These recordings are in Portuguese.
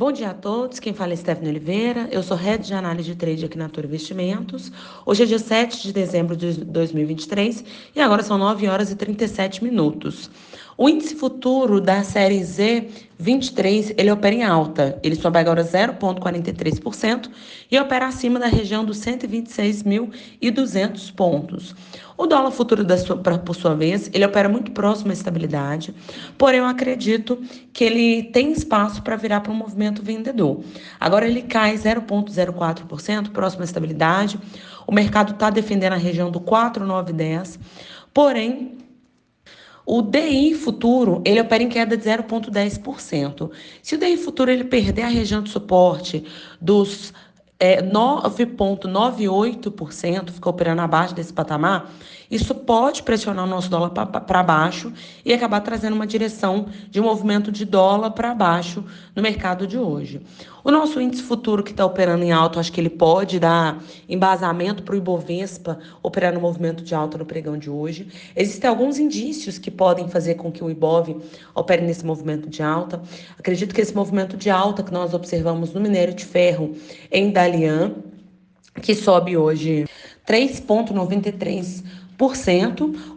Bom dia a todos, quem fala é Stephanie Oliveira, eu sou Head de Análise de Trade aqui na Toro Investimentos. Hoje é dia 7 de dezembro de 2023 e agora são 9 horas e 37 minutos. O índice futuro da série Z23, ele opera em alta. Ele sobe agora 0,43% e opera acima da região dos 126.200 pontos. O dólar futuro, da sua, por sua vez, ele opera muito próximo à estabilidade, porém eu acredito que ele tem espaço para virar para um movimento vendedor. Agora ele cai 0,04%, próximo à estabilidade. O mercado está defendendo a região do 4,910, porém o DI futuro, ele opera em queda de 0,10%. Se o DI futuro ele perder a região de suporte dos é, 9,98%, ficou operando abaixo desse patamar, isso pode pressionar o nosso dólar para baixo e acabar trazendo uma direção de movimento de dólar para baixo no mercado de hoje. O nosso índice futuro que está operando em alta, acho que ele pode dar embasamento para o Ibovespa operar no movimento de alta no pregão de hoje. Existem alguns indícios que podem fazer com que o Ibov opere nesse movimento de alta. Acredito que esse movimento de alta que nós observamos no minério de ferro em Dalian, que sobe hoje 3,93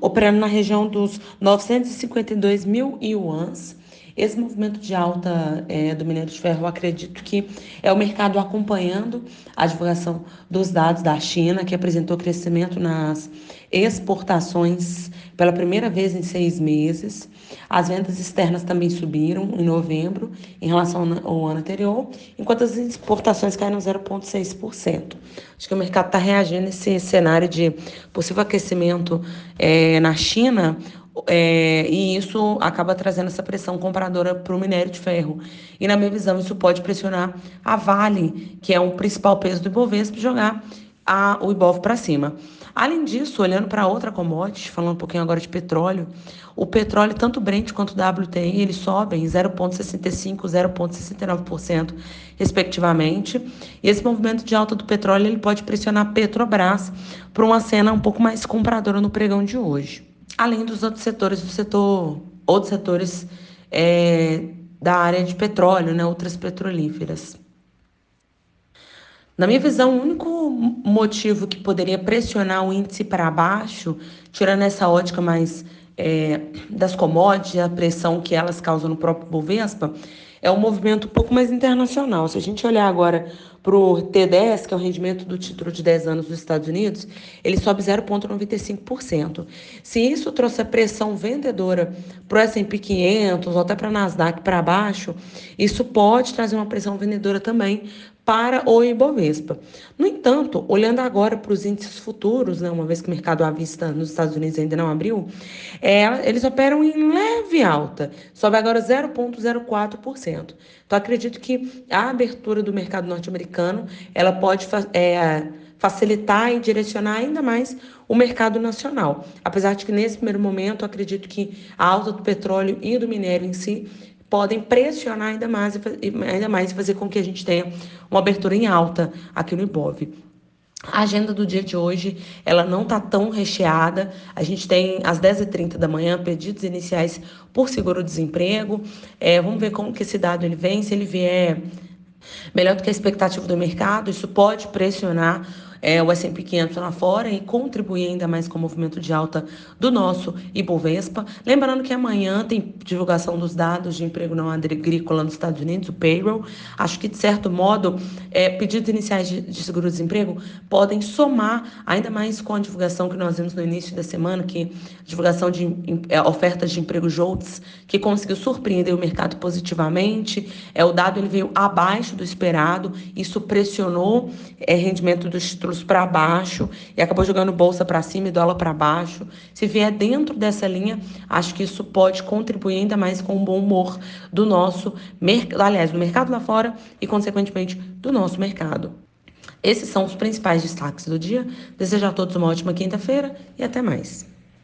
operando na região dos 952 mil yuans. Esse movimento de alta é, do minério de ferro, eu acredito que é o mercado acompanhando a divulgação dos dados da China, que apresentou crescimento nas exportações pela primeira vez em seis meses. As vendas externas também subiram em novembro em relação ao ano anterior, enquanto as exportações caíram 0,6%. Acho que o mercado está reagindo a esse cenário de possível aquecimento é, na China, é, e isso acaba trazendo essa pressão compradora para o minério de ferro. E, na minha visão, isso pode pressionar a Vale, que é o principal peso do Ibovespa, jogar a, o Ibov para cima. Além disso, olhando para outra commodity, falando um pouquinho agora de petróleo, o petróleo, tanto Brent quanto WTI, eles sobem 0,65%, 0,69%, respectivamente. E esse movimento de alta do petróleo ele pode pressionar a Petrobras para uma cena um pouco mais compradora no pregão de hoje além dos outros setores do setor, outros setores é, da área de petróleo, né, outras petrolíferas. Na minha visão, o único motivo que poderia pressionar o índice para baixo, tirando essa ótica mais é, das commodities, a pressão que elas causam no próprio Bovespa, é um movimento um pouco mais internacional. Se a gente olhar agora para o T10, que é o rendimento do título de 10 anos dos Estados Unidos, ele sobe 0,95%. Se isso trouxer pressão vendedora para o S&P 500 ou até para a Nasdaq para baixo, isso pode trazer uma pressão vendedora também para o Ibovespa. No entanto, olhando agora para os índices futuros, né, uma vez que o mercado à vista nos Estados Unidos ainda não abriu, é, eles operam em leve alta, sobe agora 0,04%. Então, acredito que a abertura do mercado norte-americano ela pode é, facilitar e direcionar ainda mais o mercado nacional. Apesar de que, nesse primeiro momento, acredito que a alta do petróleo e do minério em si podem pressionar ainda mais, ainda mais e fazer com que a gente tenha uma abertura em alta aqui no Ibov. A agenda do dia de hoje, ela não está tão recheada. A gente tem às 10h30 da manhã pedidos iniciais por seguro-desemprego. É, vamos ver como que esse dado ele vem. Se ele vier melhor do que a expectativa do mercado, isso pode pressionar é, o S&P 500 lá fora e contribuir ainda mais com o movimento de alta do nosso Ibovespa. Lembrando que amanhã tem divulgação dos dados de emprego não agrícola nos Estados Unidos, o payroll. Acho que, de certo modo, é, pedidos iniciais de, de seguro-desemprego podem somar ainda mais com a divulgação que nós vimos no início da semana, que divulgação de é, ofertas de emprego JOLTS, que conseguiu surpreender o mercado positivamente. É, o dado ele veio abaixo do esperado, isso pressionou é, rendimento dos títulos para baixo e acabou jogando bolsa para cima e dólar para baixo. Se vier dentro dessa linha, acho que isso pode contribuir ainda mais com o bom humor do nosso mercado, aliás, do mercado lá fora e, consequentemente, do nosso mercado. Esses são os principais destaques do dia. Desejo a todos uma ótima quinta-feira e até mais.